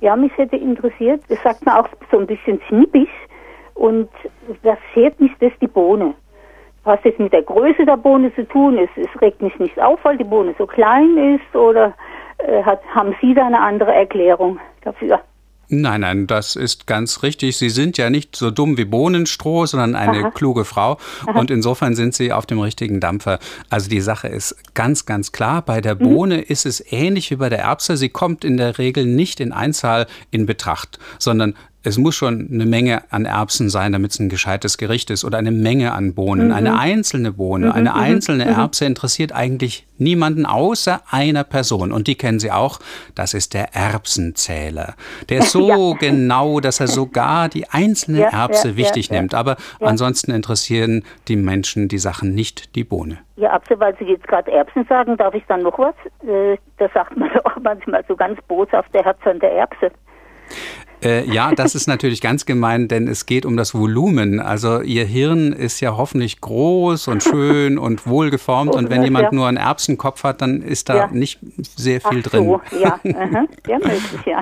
Ja, mich hätte interessiert, das sagt man auch so ein bisschen schnippig und was schert mich das die Bohne? Was das mit der Größe der Bohne zu tun? Es, es regt mich nicht auf, weil die Bohne so klein ist oder äh, hat, haben Sie da eine andere Erklärung dafür? Nein, nein, das ist ganz richtig. Sie sind ja nicht so dumm wie Bohnenstroh, sondern eine Aha. kluge Frau. Und insofern sind Sie auf dem richtigen Dampfer. Also die Sache ist ganz, ganz klar. Bei der mhm. Bohne mhm. ist es ähnlich wie bei der Erbse. Sie kommt in der Regel nicht in Einzahl in Betracht, sondern es muss schon eine Menge an Erbsen sein, damit es ein gescheites Gericht ist oder eine Menge an Bohnen. Mhm. Eine einzelne Bohne, mhm. eine mhm. einzelne mhm. Erbse interessiert eigentlich niemanden außer einer Person. Und die kennen Sie auch. Das ist der Erbsenzähler. Der ist so ja. genau, dass er sogar die einzelne ja, Erbse ja, wichtig nimmt. Aber ansonsten interessieren die Menschen die Sachen nicht die Bohne. Ja, Erbse, weil Sie jetzt gerade Erbsen sagen, darf ich dann noch was? Äh, da sagt man auch manchmal so ganz boshaft, der Herz an der Erbse. Äh, ja, das ist natürlich ganz gemein, denn es geht um das Volumen. Also Ihr Hirn ist ja hoffentlich groß und schön und wohlgeformt. Und wenn jemand nur einen Erbsenkopf hat, dann ist da ja. nicht sehr viel Ach drin. So, ja, Aha. ja, möglich, ja.